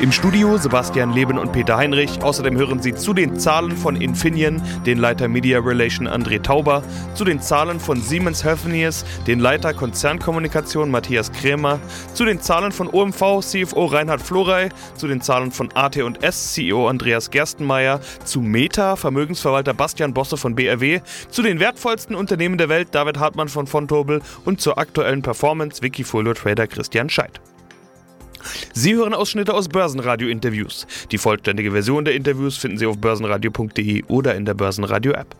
Im Studio Sebastian Leben und Peter Heinrich. Außerdem hören Sie zu den Zahlen von Infineon den Leiter Media Relation André Tauber, zu den Zahlen von Siemens Healthineers den Leiter Konzernkommunikation Matthias Krämer, zu den Zahlen von OMV CFO Reinhard Florey, zu den Zahlen von AT&S CEO Andreas Gerstenmeier, zu Meta Vermögensverwalter Bastian Bosse von BRW, zu den wertvollsten Unternehmen der Welt David Hartmann von Fontobel und zur aktuellen Performance Wikifolio Trader Christian Scheidt. Sie hören Ausschnitte aus Börsenradio-Interviews. Die vollständige Version der Interviews finden Sie auf börsenradio.de oder in der Börsenradio-App.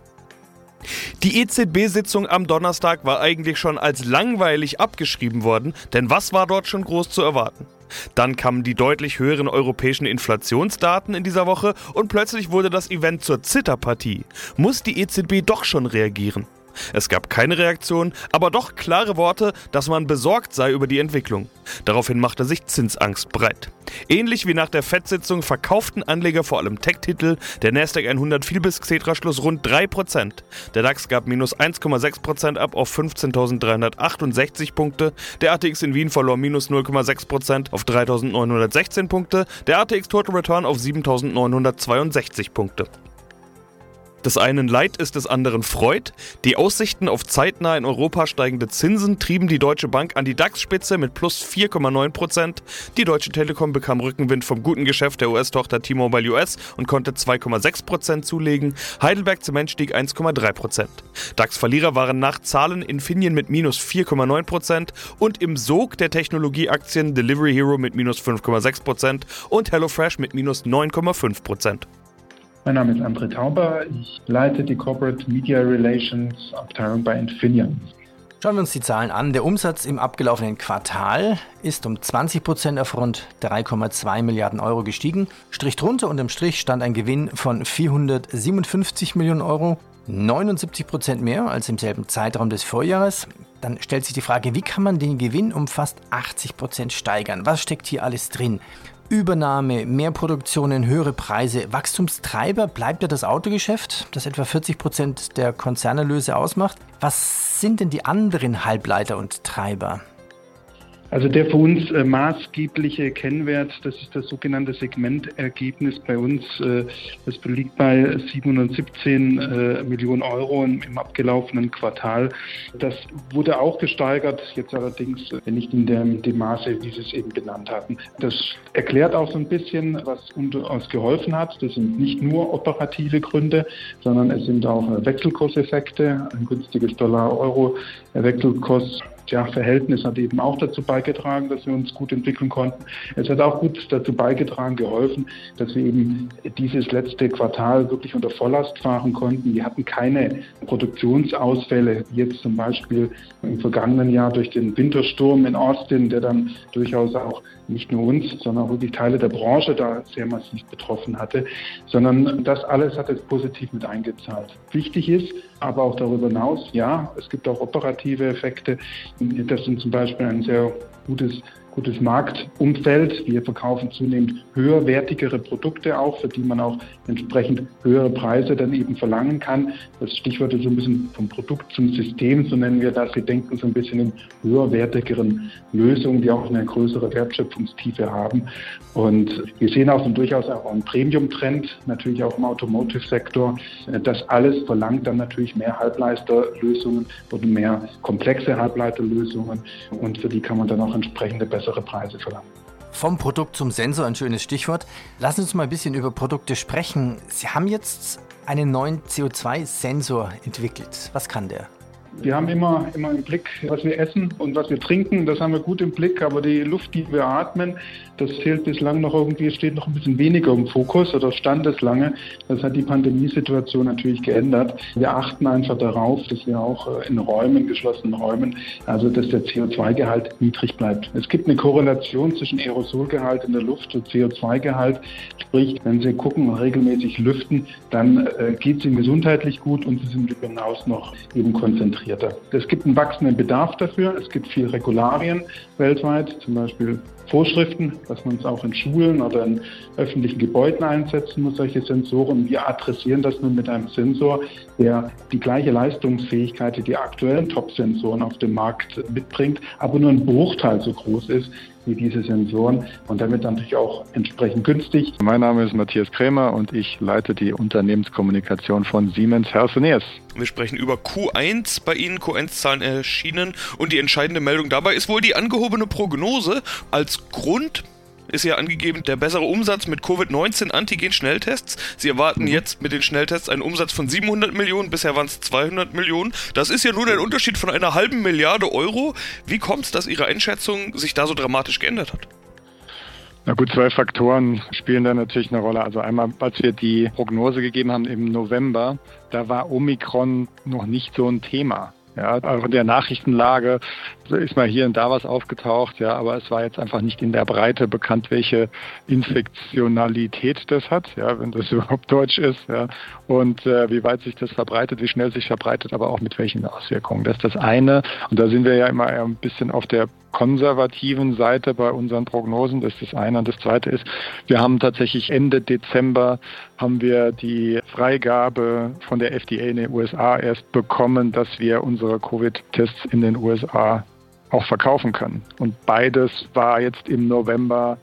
Die EZB-Sitzung am Donnerstag war eigentlich schon als langweilig abgeschrieben worden, denn was war dort schon groß zu erwarten? Dann kamen die deutlich höheren europäischen Inflationsdaten in dieser Woche und plötzlich wurde das Event zur Zitterpartie. Muss die EZB doch schon reagieren? Es gab keine Reaktion, aber doch klare Worte, dass man besorgt sei über die Entwicklung. Daraufhin machte sich Zinsangst breit. Ähnlich wie nach der FED-Sitzung verkauften Anleger vor allem Tech-Titel. Der Nasdaq 100 fiel bis Xetra-Schluss rund 3%. Der DAX gab minus 1,6% ab auf 15.368 Punkte. Der ATX in Wien verlor minus 0,6% auf 3.916 Punkte. Der ATX Total Return auf 7.962 Punkte. Des einen Leid ist des anderen Freud. Die Aussichten auf zeitnah in Europa steigende Zinsen trieben die Deutsche Bank an die DAX-Spitze mit plus 4,9 Prozent. Die Deutsche Telekom bekam Rückenwind vom guten Geschäft der US-Tochter T-Mobile US und konnte 2,6 Prozent zulegen. Heidelberg Zement stieg 1,3 Prozent. DAX-Verlierer waren nach Zahlen Infineon mit minus 4,9 Prozent und im Sog der Technologieaktien Delivery Hero mit minus 5,6 Prozent und HelloFresh mit minus 9,5 Prozent. Mein Name ist André Tauber. Ich leite die Corporate Media Relations Abteilung bei Infineon. Schauen wir uns die Zahlen an. Der Umsatz im abgelaufenen Quartal ist um 20 Prozent auf rund 3,2 Milliarden Euro gestiegen. Strich drunter und im Strich stand ein Gewinn von 457 Millionen Euro, 79 Prozent mehr als im selben Zeitraum des Vorjahres. Dann stellt sich die Frage, wie kann man den Gewinn um fast 80 Prozent steigern? Was steckt hier alles drin? Übernahme, mehr Produktionen, höhere Preise. Wachstumstreiber bleibt ja das Autogeschäft, das etwa 40 Prozent der Konzernerlöse ausmacht. Was sind denn die anderen Halbleiter und Treiber? Also der für uns äh, maßgebliche Kennwert, das ist das sogenannte Segmentergebnis bei uns. Äh, das liegt bei 717 äh, Millionen Euro im, im, abgelaufenen Quartal. Das wurde auch gesteigert, jetzt allerdings äh, nicht in dem, dem Maße, wie Sie es eben benannt hatten. Das erklärt auch so ein bisschen, was uns geholfen hat. Das sind nicht nur operative Gründe, sondern es sind auch Wechselkurseffekte, ein günstiges Dollar-Euro-Wechselkurs ja, Verhältnis hat eben auch dazu beigetragen, dass wir uns gut entwickeln konnten. Es hat auch gut dazu beigetragen, geholfen, dass wir eben dieses letzte Quartal wirklich unter Volllast fahren konnten. Wir hatten keine Produktionsausfälle, jetzt zum Beispiel im vergangenen Jahr durch den Wintersturm in Austin, der dann durchaus auch nicht nur uns, sondern auch wirklich Teile der Branche da sehr massiv betroffen hatte, sondern das alles hat es positiv mit eingezahlt. Wichtig ist, aber auch darüber hinaus, ja, es gibt auch operative Effekte. Das sind zum Beispiel ein sehr gutes gutes Marktumfeld. Wir verkaufen zunehmend höherwertigere Produkte auch, für die man auch entsprechend höhere Preise dann eben verlangen kann. Das Stichwort ist so ein bisschen vom Produkt zum System, so nennen wir das. Wir denken so ein bisschen in höherwertigeren Lösungen, die auch eine größere Wertschöpfungstiefe haben. Und wir sehen auch so durchaus auch einen Premium-Trend, natürlich auch im Automotive-Sektor. Das alles verlangt dann natürlich mehr Halbleiterlösungen oder mehr komplexe Halbleiterlösungen und für die kann man dann auch entsprechende bessere bessere Preise verlangen. Vom Produkt zum Sensor, ein schönes Stichwort. Lassen Sie uns mal ein bisschen über Produkte sprechen. Sie haben jetzt einen neuen CO2-Sensor entwickelt. Was kann der? Wir haben immer, immer im Blick, was wir essen und was wir trinken. Das haben wir gut im Blick. Aber die Luft, die wir atmen, das fehlt bislang noch irgendwie, steht noch ein bisschen weniger im Fokus oder stand es lange. Das hat die Pandemiesituation natürlich geändert. Wir achten einfach darauf, dass wir auch äh, in Räumen, geschlossenen Räumen, also dass der CO2-Gehalt niedrig bleibt. Es gibt eine Korrelation zwischen Aerosolgehalt in der Luft und CO2-Gehalt. Sprich, wenn Sie gucken und regelmäßig lüften, dann äh, geht es Ihnen gesundheitlich gut und Sie sind über hinaus noch eben konzentriert komplizierter. Es gibt einen wachsenden Bedarf dafür. Es gibt viel Regularien weltweit, zum Beispiel Vorschriften, dass man es auch in Schulen oder in öffentlichen Gebäuden einsetzen muss, solche Sensoren. Wir adressieren das nun mit einem Sensor, der die gleiche Leistungsfähigkeit wie die aktuellen Top-Sensoren auf dem Markt mitbringt, aber nur ein Bruchteil so groß ist wie diese Sensoren und damit natürlich auch entsprechend günstig. Mein Name ist Matthias Krämer und ich leite die Unternehmenskommunikation von Siemens Healthineers. Wir sprechen über Q1 bei Ihnen, Q1-Zahlen erschienen und die entscheidende Meldung dabei ist wohl die angehobene Prognose als Grund ist ja angegeben, der bessere Umsatz mit Covid-19-Antigen-Schnelltests. Sie erwarten mhm. jetzt mit den Schnelltests einen Umsatz von 700 Millionen, bisher waren es 200 Millionen. Das ist ja nun ein Unterschied von einer halben Milliarde Euro. Wie kommt es, dass Ihre Einschätzung sich da so dramatisch geändert hat? Na gut, zwei Faktoren spielen da natürlich eine Rolle. Also einmal, als wir die Prognose gegeben haben im November, da war Omikron noch nicht so ein Thema. Ja, auch in der Nachrichtenlage ist mal hier und da was aufgetaucht, ja, aber es war jetzt einfach nicht in der Breite bekannt, welche Infektionalität das hat, ja, wenn das überhaupt Deutsch ist, ja, und äh, wie weit sich das verbreitet, wie schnell sich verbreitet, aber auch mit welchen Auswirkungen. Das ist das eine. Und da sind wir ja immer ein bisschen auf der konservativen Seite bei unseren Prognosen. Das ist das eine. Und das zweite ist, wir haben tatsächlich Ende Dezember haben wir die Freigabe von der FDA in den USA erst bekommen, dass wir unsere Covid-Tests in den USA auch verkaufen können. Und beides war jetzt im November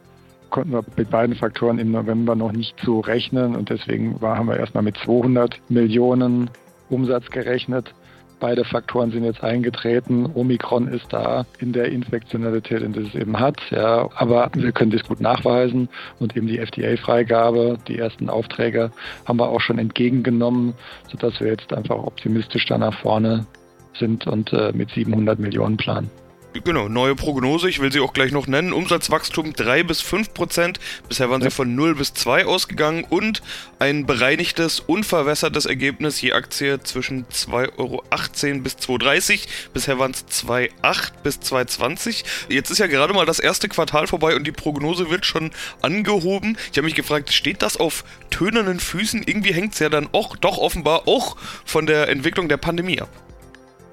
konnten wir mit beiden Faktoren im November noch nicht so rechnen und deswegen haben wir erstmal mit 200 Millionen Umsatz gerechnet. Beide Faktoren sind jetzt eingetreten. Omikron ist da in der Infektionalität, in der es eben hat. Ja, aber wir können das gut nachweisen und eben die FDA-Freigabe, die ersten Aufträge haben wir auch schon entgegengenommen, sodass wir jetzt einfach optimistisch da nach vorne sind und äh, mit 700 Millionen planen. Genau, neue Prognose, ich will sie auch gleich noch nennen. Umsatzwachstum 3 bis 5 Prozent. Bisher waren ja. sie von 0 bis 2 ausgegangen und ein bereinigtes, unverwässertes Ergebnis je Aktie zwischen 2,18 Euro bis 2,30. Bisher waren es 2,8 bis 2,20. Jetzt ist ja gerade mal das erste Quartal vorbei und die Prognose wird schon angehoben. Ich habe mich gefragt, steht das auf tönernen Füßen? Irgendwie hängt es ja dann auch doch offenbar auch von der Entwicklung der Pandemie ab.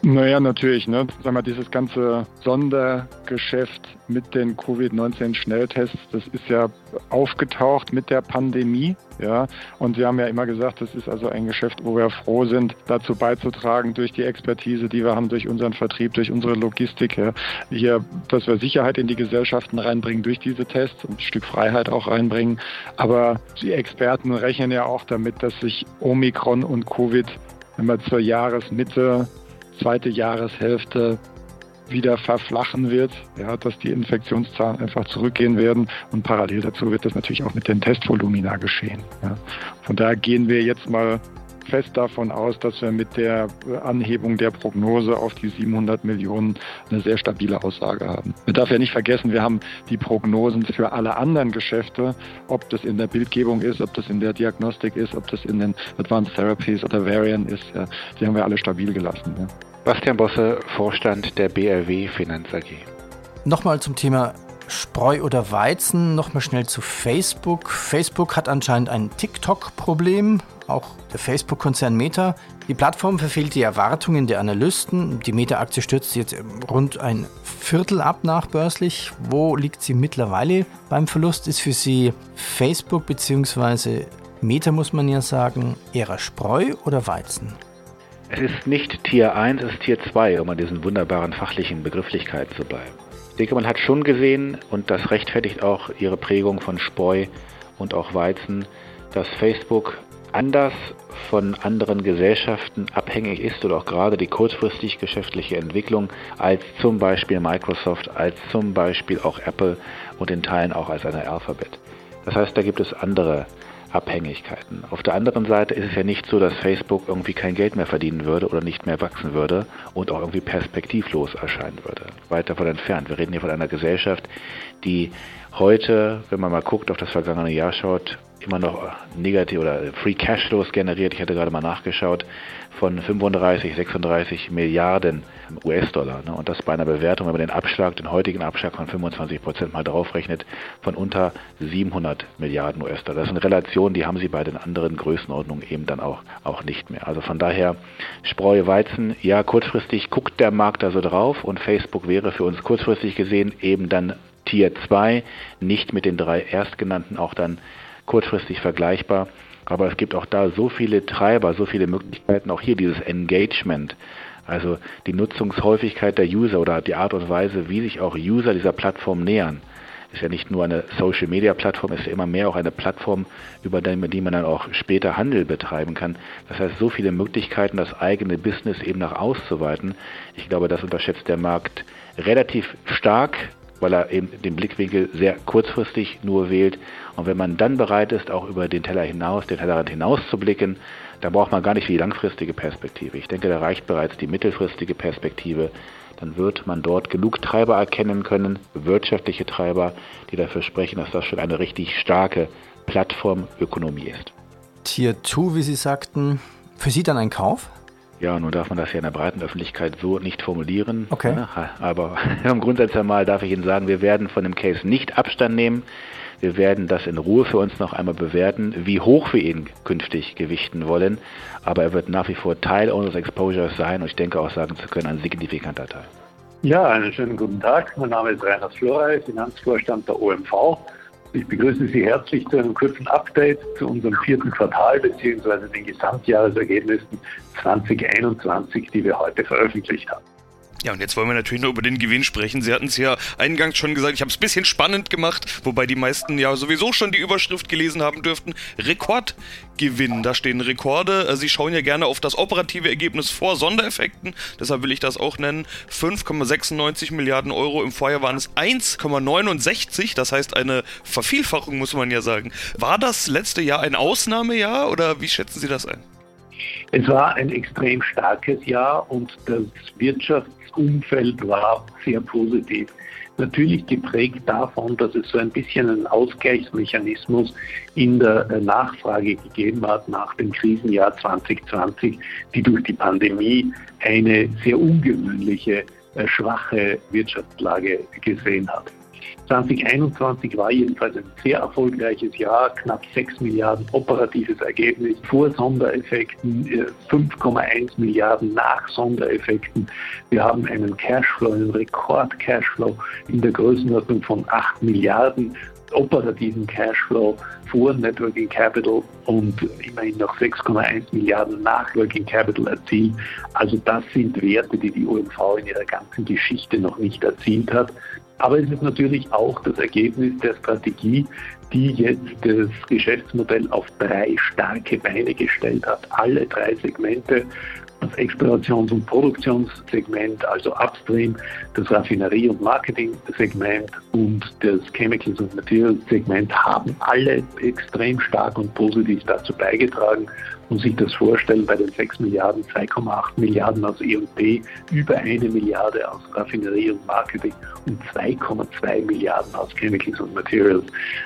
Naja, natürlich. Ne? Sag mal, dieses ganze Sondergeschäft mit den Covid-19-Schnelltests, das ist ja aufgetaucht mit der Pandemie. Ja? Und wir haben ja immer gesagt, das ist also ein Geschäft, wo wir froh sind, dazu beizutragen, durch die Expertise, die wir haben, durch unseren Vertrieb, durch unsere Logistik, ja? hier, dass wir Sicherheit in die Gesellschaften reinbringen durch diese Tests und ein Stück Freiheit auch reinbringen. Aber die Experten rechnen ja auch damit, dass sich Omikron und Covid wenn wir zur Jahresmitte zweite Jahreshälfte wieder verflachen wird, ja, dass die Infektionszahlen einfach zurückgehen werden und parallel dazu wird das natürlich auch mit den Testvolumina geschehen. Ja. Von daher gehen wir jetzt mal fest davon aus, dass wir mit der Anhebung der Prognose auf die 700 Millionen eine sehr stabile Aussage haben. Man darf ja nicht vergessen, wir haben die Prognosen für alle anderen Geschäfte, ob das in der Bildgebung ist, ob das in der Diagnostik ist, ob das in den Advanced Therapies oder Variant ist, ja, die haben wir alle stabil gelassen. Ja. Bastian Bosse, Vorstand der BRW Finanz AG. Nochmal zum Thema Spreu oder Weizen, nochmal schnell zu Facebook. Facebook hat anscheinend ein TikTok-Problem, auch der Facebook-Konzern Meta. Die Plattform verfehlt die Erwartungen der Analysten. Die Meta-Aktie stürzt jetzt rund ein Viertel ab nachbörslich. Wo liegt sie mittlerweile beim Verlust? Ist für Sie Facebook bzw. Meta, muss man ja sagen, eher Spreu oder Weizen? Es ist nicht Tier 1, es ist Tier 2, um an diesen wunderbaren fachlichen Begrifflichkeiten zu bleiben. Ich denke, man hat schon gesehen, und das rechtfertigt auch ihre Prägung von Spreu und auch Weizen, dass Facebook anders von anderen Gesellschaften abhängig ist oder auch gerade die kurzfristig geschäftliche Entwicklung als zum Beispiel Microsoft, als zum Beispiel auch Apple und in Teilen auch als eine Alphabet. Das heißt, da gibt es andere Abhängigkeiten. Auf der anderen Seite ist es ja nicht so, dass Facebook irgendwie kein Geld mehr verdienen würde oder nicht mehr wachsen würde und auch irgendwie perspektivlos erscheinen würde. Weit davon entfernt. Wir reden hier von einer Gesellschaft, die heute, wenn man mal guckt, auf das vergangene Jahr schaut, immer noch negativ oder Free Cashflows generiert. Ich hatte gerade mal nachgeschaut von 35, 36 Milliarden US-Dollar. Ne? Und das bei einer Bewertung, wenn man den Abschlag, den heutigen Abschlag von 25 Prozent mal draufrechnet, von unter 700 Milliarden US-Dollar. Das sind Relationen, die haben sie bei den anderen Größenordnungen eben dann auch, auch nicht mehr. Also von daher Spreu Weizen, ja, kurzfristig guckt der Markt da so drauf und Facebook wäre für uns kurzfristig gesehen eben dann Tier 2, nicht mit den drei erstgenannten auch dann kurzfristig vergleichbar. Aber es gibt auch da so viele Treiber, so viele Möglichkeiten, auch hier dieses Engagement, also die Nutzungshäufigkeit der User oder die Art und Weise, wie sich auch User dieser Plattform nähern. Ist ja nicht nur eine Social Media Plattform, ist ja immer mehr auch eine Plattform, über die man dann auch später Handel betreiben kann. Das heißt, so viele Möglichkeiten, das eigene Business eben nach auszuweiten. Ich glaube, das unterschätzt der Markt relativ stark weil er eben den Blickwinkel sehr kurzfristig nur wählt. Und wenn man dann bereit ist, auch über den Teller hinaus, den Tellerrand hinaus zu blicken, dann braucht man gar nicht die langfristige Perspektive. Ich denke, da reicht bereits die mittelfristige Perspektive. Dann wird man dort genug Treiber erkennen können, wirtschaftliche Treiber, die dafür sprechen, dass das schon eine richtig starke Plattformökonomie ist. Tier 2, wie Sie sagten, für Sie dann ein Kauf? Ja, nun darf man das ja in der breiten Öffentlichkeit so nicht formulieren. Okay. Ne? Aber im Grundsatz einmal darf ich Ihnen sagen, wir werden von dem Case nicht Abstand nehmen. Wir werden das in Ruhe für uns noch einmal bewerten, wie hoch wir ihn künftig gewichten wollen. Aber er wird nach wie vor Teil unseres Exposures sein und ich denke auch sagen zu können, ein signifikanter Teil. Ja, einen schönen guten Tag. Mein Name ist Reinhard Florey, Finanzvorstand der OMV. Ich begrüße Sie herzlich zu einem kurzen Update zu unserem vierten Quartal bzw. den Gesamtjahresergebnissen 2021, die wir heute veröffentlicht haben. Ja, und jetzt wollen wir natürlich noch über den Gewinn sprechen. Sie hatten es ja eingangs schon gesagt, ich habe es ein bisschen spannend gemacht, wobei die meisten ja sowieso schon die Überschrift gelesen haben dürften. Rekordgewinn, da stehen Rekorde. Äh, Sie schauen ja gerne auf das operative Ergebnis vor Sondereffekten, deshalb will ich das auch nennen. 5,96 Milliarden Euro, im Vorjahr waren es 1,69, das heißt eine Vervielfachung, muss man ja sagen. War das letzte Jahr ein Ausnahmejahr oder wie schätzen Sie das ein? Es war ein extrem starkes Jahr und das Wirtschaftsumfeld war sehr positiv. Natürlich geprägt davon, dass es so ein bisschen einen Ausgleichsmechanismus in der äh, Nachfrage gegeben hat nach dem Krisenjahr 2020, die durch die Pandemie eine sehr ungewöhnliche, äh, schwache Wirtschaftslage gesehen hat. 2021 war jedenfalls ein sehr erfolgreiches Jahr, knapp 6 Milliarden operatives Ergebnis vor Sondereffekten, 5,1 äh, Milliarden nach Sondereffekten. Wir haben einen Cashflow, einen Rekord-Cashflow in der Größenordnung von 8 Milliarden operativen Cashflow vor Networking Capital und immerhin noch 6,1 Milliarden nach Working Capital erzielt. Also das sind Werte, die die OMV in ihrer ganzen Geschichte noch nicht erzielt hat. Aber es ist natürlich auch das Ergebnis der Strategie, die jetzt das Geschäftsmodell auf drei starke Beine gestellt hat. Alle drei Segmente das Explorations- und Produktionssegment, also Upstream, das Raffinerie- und Marketing-Segment und das Chemicals- und Materials-Segment haben alle extrem stark und positiv dazu beigetragen. Und sich das vorstellen, bei den 6 Milliarden, 2,8 Milliarden aus E&P, über eine Milliarde aus Raffinerie und Marketing und 2,2 Milliarden aus Chemicals und Materials.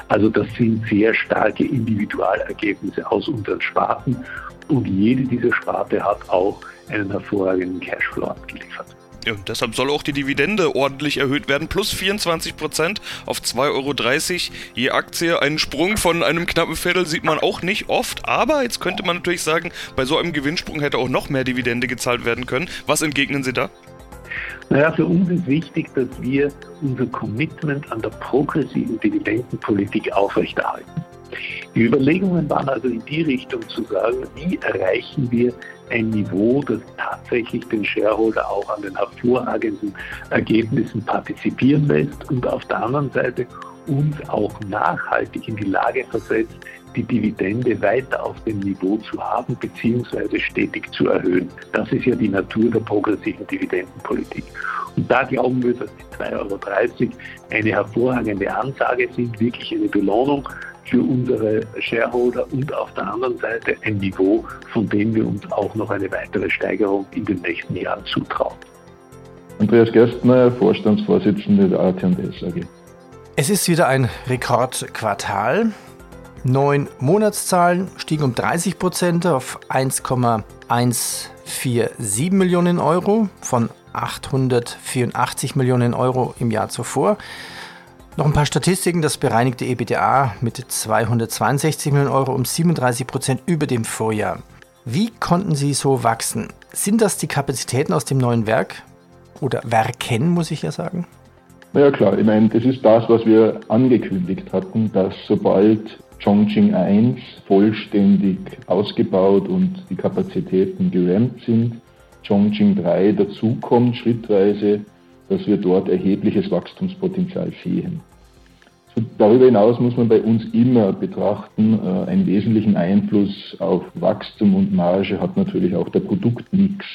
Also das sind sehr starke Individualergebnisse aus unseren Sparten. Und jede dieser Sparte hat auch einen hervorragenden Cashflow abgeliefert. Ja, deshalb soll auch die Dividende ordentlich erhöht werden, plus 24% auf 2,30 Euro je Aktie. Einen Sprung von einem knappen Viertel sieht man auch nicht oft, aber jetzt könnte man natürlich sagen, bei so einem Gewinnsprung hätte auch noch mehr Dividende gezahlt werden können. Was entgegnen Sie da? Naja, für uns ist wichtig, dass wir unser Commitment an der progressiven Dividendenpolitik aufrechterhalten. Die Überlegungen waren also in die Richtung zu sagen, wie erreichen wir ein Niveau, das tatsächlich den Shareholder auch an den hervorragenden Ergebnissen partizipieren lässt und auf der anderen Seite uns auch nachhaltig in die Lage versetzt, die Dividende weiter auf dem Niveau zu haben bzw. stetig zu erhöhen. Das ist ja die Natur der progressiven Dividendenpolitik. Und da glauben wir, dass die 2,30 Euro eine hervorragende Ansage sind, wirklich eine Belohnung für unsere Shareholder und auf der anderen Seite ein Niveau, von dem wir uns auch noch eine weitere Steigerung in den nächsten Jahren zutrauen. Andreas Gerstner, Vorstandsvorsitzender der AT&S AG. Es ist wieder ein Rekordquartal. Neun Monatszahlen stiegen um 30 Prozent auf 1,147 Millionen Euro von 884 Millionen Euro im Jahr zuvor. Noch ein paar Statistiken. Das bereinigte EBITDA mit 262 Millionen Euro um 37 Prozent über dem Vorjahr. Wie konnten Sie so wachsen? Sind das die Kapazitäten aus dem neuen Werk? Oder Werken, muss ich ja sagen? Na ja klar, ich meine, das ist das, was wir angekündigt hatten, dass sobald Chongqing 1 vollständig ausgebaut und die Kapazitäten gerammt sind, Chongqing 3 dazukommt schrittweise, dass wir dort erhebliches Wachstumspotenzial sehen. Darüber hinaus muss man bei uns immer betrachten, äh, einen wesentlichen Einfluss auf Wachstum und Marge hat natürlich auch der Produktmix.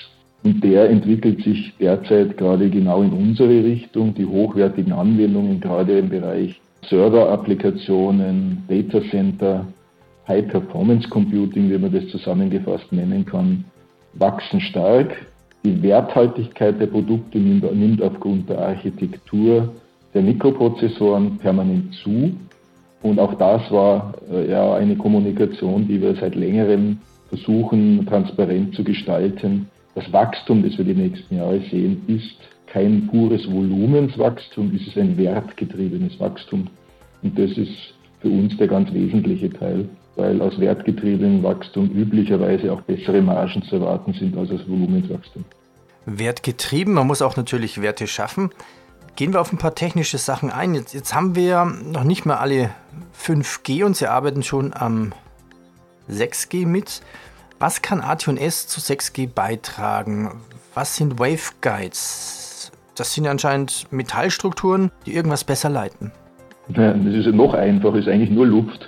Und der entwickelt sich derzeit gerade genau in unsere Richtung. Die hochwertigen Anwendungen, gerade im Bereich Server-Applikationen, Data Center, High Performance Computing, wie man das zusammengefasst nennen kann, wachsen stark. Die Werthaltigkeit der Produkte nimmt, aufgrund der Architektur der Mikroprozessoren permanent zu. Und auch das war äh, ja eine Kommunikation, die wir seit längerem versuchen, transparent zu gestalten. Das Wachstum, das wir die nächsten Jahre sehen, ist kein pures Volumenswachstum, es ist ein wertgetriebenes Wachstum. Und das ist für uns der ganz wesentliche Teil, weil aus wertgetriebenem Wachstum üblicherweise auch bessere Margen zu erwarten sind als aus Volumenswachstum. Wertgetrieben, man muss auch natürlich Werte schaffen. Gehen wir auf ein paar technische Sachen ein. Jetzt, jetzt haben wir noch nicht mal alle 5G und Sie arbeiten schon am 6G mit. Was kann AT&S zu 6G beitragen? Was sind Waveguides? Das sind anscheinend Metallstrukturen, die irgendwas besser leiten. Ja, das ist ja noch einfacher, ist eigentlich nur Luft.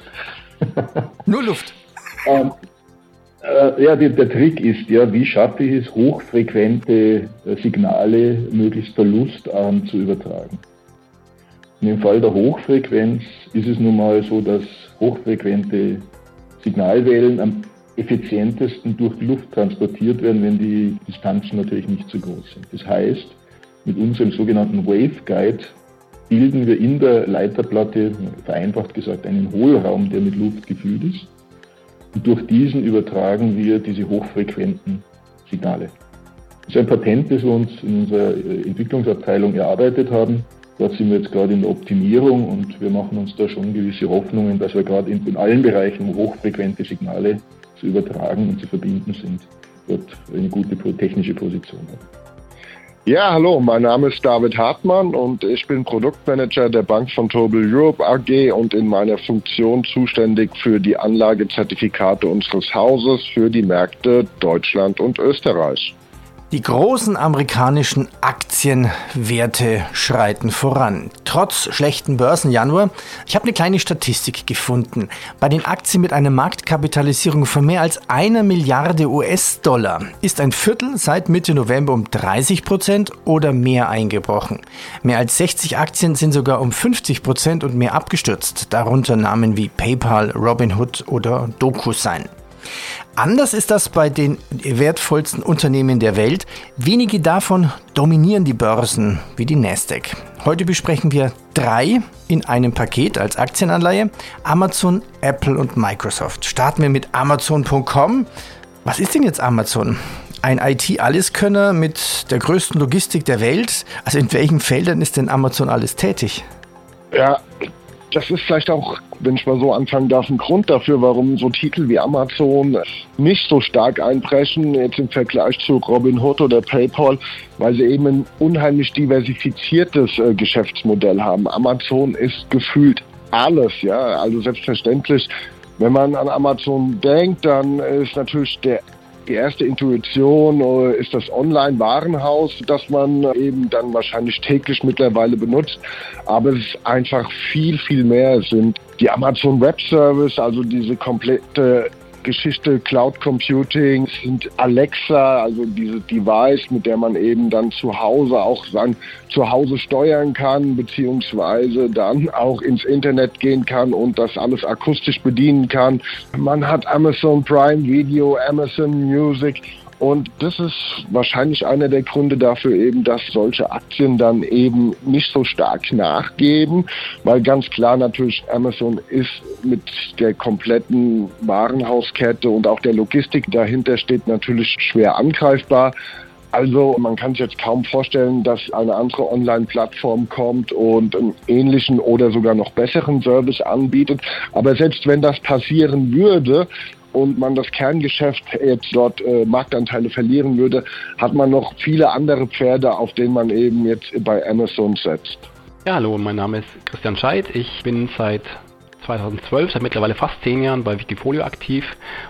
nur Luft? ähm, äh, ja, die, der Trick ist ja, wie schaffe ich es, hochfrequente äh, Signale möglichst verlustarm zu übertragen. Und Im Fall der Hochfrequenz ist es nun mal so, dass hochfrequente Signalwellen am effizientesten durch die Luft transportiert werden, wenn die Distanzen natürlich nicht zu groß sind. Das heißt, mit unserem sogenannten Waveguide bilden wir in der Leiterplatte, vereinfacht gesagt, einen Hohlraum, der mit Luft gefüllt ist. Und durch diesen übertragen wir diese hochfrequenten Signale. Das ist ein Patent, das wir uns in unserer äh, Entwicklungsabteilung erarbeitet haben. Dort sind wir jetzt gerade in der Optimierung und wir machen uns da schon gewisse Hoffnungen, dass wir gerade in, allen Bereichen, wo hochfrequente Signale zu übertragen und zu verbinden sind, dort eine gute technische Position haben. Ja, hallo, mein Name ist David Hartmann und ich bin Produktmanager der Bank von Tobel Europe AG und in meiner Funktion zuständig für die Anlagezertifikate unseres Hauses für die Märkte Deutschland und Österreich. Die großen amerikanischen Aktienwerte schreiten voran. Trotz schlechten Börsenjanuar. Ich habe eine kleine Statistik gefunden. Bei den Aktien mit einer Marktkapitalisierung von mehr als einer Milliarde US-Dollar ist ein Viertel seit Mitte November um 30 Prozent oder mehr eingebrochen. Mehr als 60 Aktien sind sogar um 50 Prozent und mehr abgestürzt. Darunter Namen wie PayPal, Robinhood oder DocuSign. Anders ist das bei den wertvollsten Unternehmen der Welt. Wenige davon dominieren die Börsen wie die Nasdaq. Heute besprechen wir drei in einem Paket als Aktienanleihe. Amazon, Apple und Microsoft. Starten wir mit Amazon.com. Was ist denn jetzt Amazon? Ein IT-Alleskönner mit der größten Logistik der Welt. Also in welchen Feldern ist denn Amazon alles tätig? Ja, das ist vielleicht auch, wenn ich mal so anfangen darf, ein Grund dafür, warum so Titel wie Amazon nicht so stark einbrechen, jetzt im Vergleich zu Robinhood oder PayPal, weil sie eben ein unheimlich diversifiziertes äh, Geschäftsmodell haben. Amazon ist gefühlt alles, ja, also selbstverständlich. Wenn man an Amazon denkt, dann ist natürlich der die erste Intuition äh, ist das Online-Warenhaus, das man eben dann wahrscheinlich täglich mittlerweile benutzt. Aber es ist einfach viel, viel mehr. Es sind die Amazon Web Service, also diese komplette Geschichte Cloud Computing sind Alexa, also diese Device, mit der man eben dann zu Hause auch sein Zuhause steuern kann, beziehungsweise dann auch ins Internet gehen kann und das alles akustisch bedienen kann. Man hat Amazon Prime Video, Amazon Music Und das ist wahrscheinlich einer der Gründe dafür eben, dass solche Aktien dann eben nicht so stark nachgeben, weil ganz klar natürlich Amazon ist mit der kompletten Warenhauskette und auch der Logistik dahinter steht natürlich schwer angreifbar. Also man kann sich jetzt kaum vorstellen, dass eine andere Online-Plattform kommt und einen ähnlichen oder sogar noch besseren Service anbietet. Aber selbst wenn das passieren würde, und man das Kerngeschäft jetzt dort äh, Marktanteile verlieren würde, hat man noch viele andere Pferde, auf denen man eben jetzt bei Amazon setzt. Ja, hallo, mein Name ist Christian Scheidt. Ich bin seit 2012, seit mittlerweile fast zehn Jahren bei Wikifolio aktiv.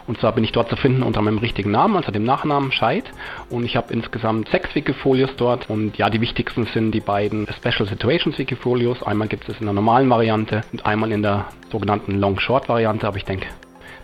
Und zwar bin ich dort zu finden unter meinem richtigen Namen, also dem Nachnamen Scheid. Und ich habe insgesamt sechs Wikifolios dort. Und ja, die wichtigsten sind die beiden Special Situations Wikifolios. Einmal gibt es in der normalen Variante und einmal in der sogenannten Long-Short-Variante. Aber ich denke,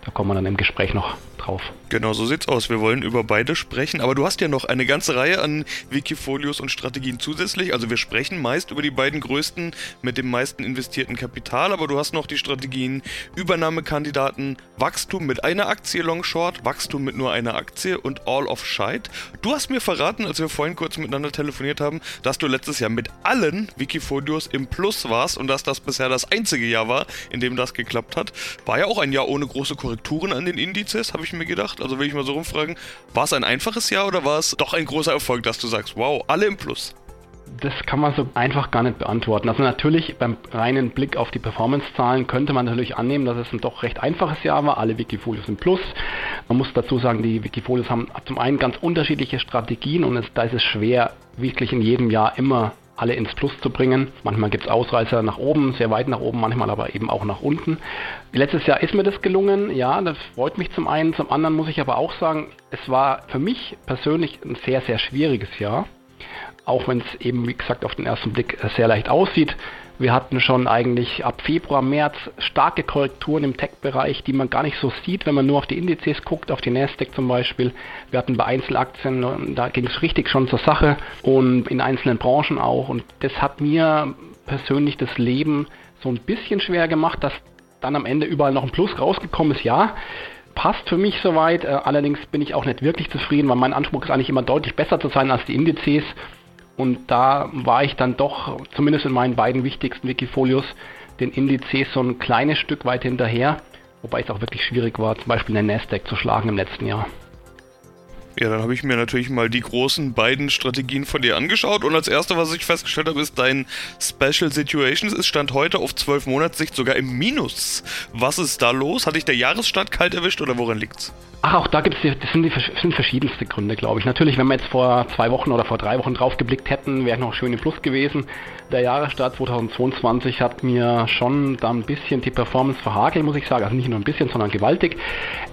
da kommen wir dann im Gespräch noch drauf. Genau, so sieht's aus. Wir wollen über beide sprechen, aber du hast ja noch eine ganze Reihe an Wikifolios und Strategien zusätzlich. Also wir sprechen meist über die beiden größten mit dem meisten investierten Kapital, aber du hast noch die Strategien Übernahmekandidaten, Wachstum mit einer Aktie Long Short, Wachstum mit nur einer Aktie und All of Scheit. Du hast mir verraten, als wir vorhin kurz miteinander telefoniert haben, dass du letztes Jahr mit allen Wikifolios im Plus warst und dass das bisher das einzige Jahr war, in dem das geklappt hat. War ja auch ein Jahr ohne große Korrekturen an den Indizes, habe ich mir gedacht. Also will ich mal so rumfragen, war es ein einfaches Jahr oder war es doch ein großer Erfolg, dass du sagst, wow, alle im Plus? Das kann man so einfach gar nicht beantworten. Also natürlich beim reinen Blick auf die Performance-Zahlen könnte man natürlich annehmen, dass es ein doch recht einfaches Jahr war. Alle Wikifolios sind Plus. Man muss dazu sagen, die Wikifolios haben zum einen ganz unterschiedliche Strategien und es, da ist es schwer, wirklich in jedem Jahr immer alle ins Plus zu bringen. Manchmal gibt es Ausreißer nach oben, sehr weit nach oben, manchmal aber eben auch nach unten. Letztes Jahr ist mir das gelungen, ja, das freut mich zum einen. Zum anderen muss ich aber auch sagen, es war für mich persönlich ein sehr, sehr schwieriges Jahr. Auch wenn es eben, wie gesagt, auf den ersten Blick sehr leicht aussieht. Wir hatten schon eigentlich ab Februar, März starke Korrekturen im Tech-Bereich, die man gar nicht so sieht, wenn man nur auf die Indizes guckt, auf die Nasdaq zum Beispiel. Wir hatten bei Einzelaktien, da ging es richtig schon zur Sache und in einzelnen Branchen auch. Und das hat mir persönlich das Leben so ein bisschen schwer gemacht, dass dann am Ende überall noch ein Plus rausgekommen ist. Ja, passt für mich soweit. Äh, allerdings bin ich auch nicht wirklich zufrieden, weil mein Anspruch ist eigentlich immer deutlich besser zu sein als die Indizes. Und da war ich dann doch, zumindest in meinen beiden wichtigsten Wikifolios, den Indizes so ein kleines Stück weit hinterher. Wobei es auch wirklich schwierig war, zum Beispiel den Nasdaq zu schlagen im letzten Jahr. Ja, dann habe ich mir natürlich mal die großen beiden Strategien von dir angeschaut und als erste, was ich festgestellt habe, ist dein Special Situations. Es stand heute auf 12 Monatssicht sogar im Minus. Was ist da los? Hat dich der Jahresstart kalt erwischt oder woran liegt's? Ach, auch da gibt es das sind, die, sind verschiedenste Gründe, glaube ich. Natürlich, wenn wir jetzt vor zwei Wochen oder vor drei Wochen drauf geblickt hätten, wäre noch schön im Plus gewesen. Der Jahresstart 2022 hat mir schon da ein bisschen die Performance verhagelt, muss ich sagen. Also nicht nur ein bisschen, sondern gewaltig.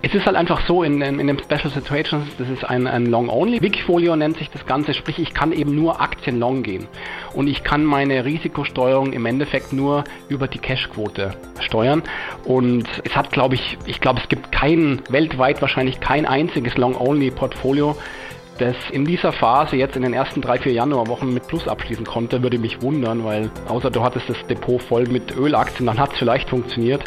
Es ist halt einfach so in, in, in dem Special Situations, das ist ein, ein Long-Only. Wikifolio nennt sich das Ganze, sprich ich kann eben nur Aktien long gehen. Und ich kann meine Risikosteuerung im Endeffekt nur über die Cashquote steuern. Und es hat, glaube ich, ich glaube, es gibt keinen weltweit wahrscheinlich kein einziges Long-Only-Portfolio, das in dieser Phase jetzt in den ersten drei, vier Januarwochen mit Plus abschließen konnte, würde mich wundern, weil außer du hattest das Depot voll mit Ölaktien, dann hat es vielleicht funktioniert.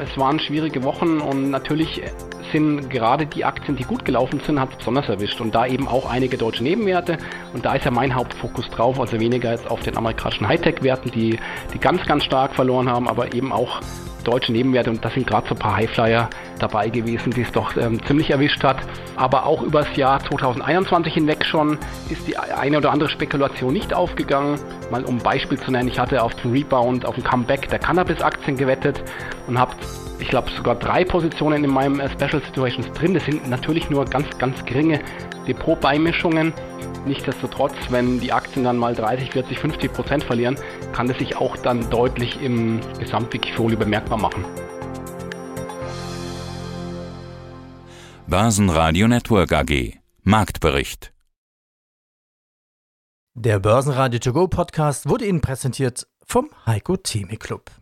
Es waren schwierige Wochen und natürlich sind gerade die Aktien, die gut gelaufen sind, hat es besonders erwischt. Und da eben auch einige deutsche Nebenwerte. Und da ist ja mein Hauptfokus drauf, also weniger jetzt auf den amerikanischen Hightech-Werten, die, die ganz, ganz stark verloren haben, aber eben auch deutsche Nebenwerte und da sind gerade so ein paar Highflyer dabei gewesen, die es doch ähm, ziemlich erwischt hat. Aber auch über das Jahr 2021 hinweg schon ist die eine oder andere Spekulation nicht aufgegangen. Mal um ein Beispiel zu nennen, ich hatte auf den Rebound, auf den Comeback der Cannabis-Aktien gewettet und habe ich glaube sogar drei Positionen in meinem äh, Special Situations drin. Das sind natürlich nur ganz, ganz geringe Depotbeimischungen. Nichtsdestotrotz, wenn die Aktien dann mal 30, 40, 50 Prozent verlieren, kann das sich auch dann deutlich im Gesamtwikifolio bemerkbar machen. Börsenradio Network AG Marktbericht Der Börsenradio To Go Podcast wurde Ihnen präsentiert vom Heiko Theme Club.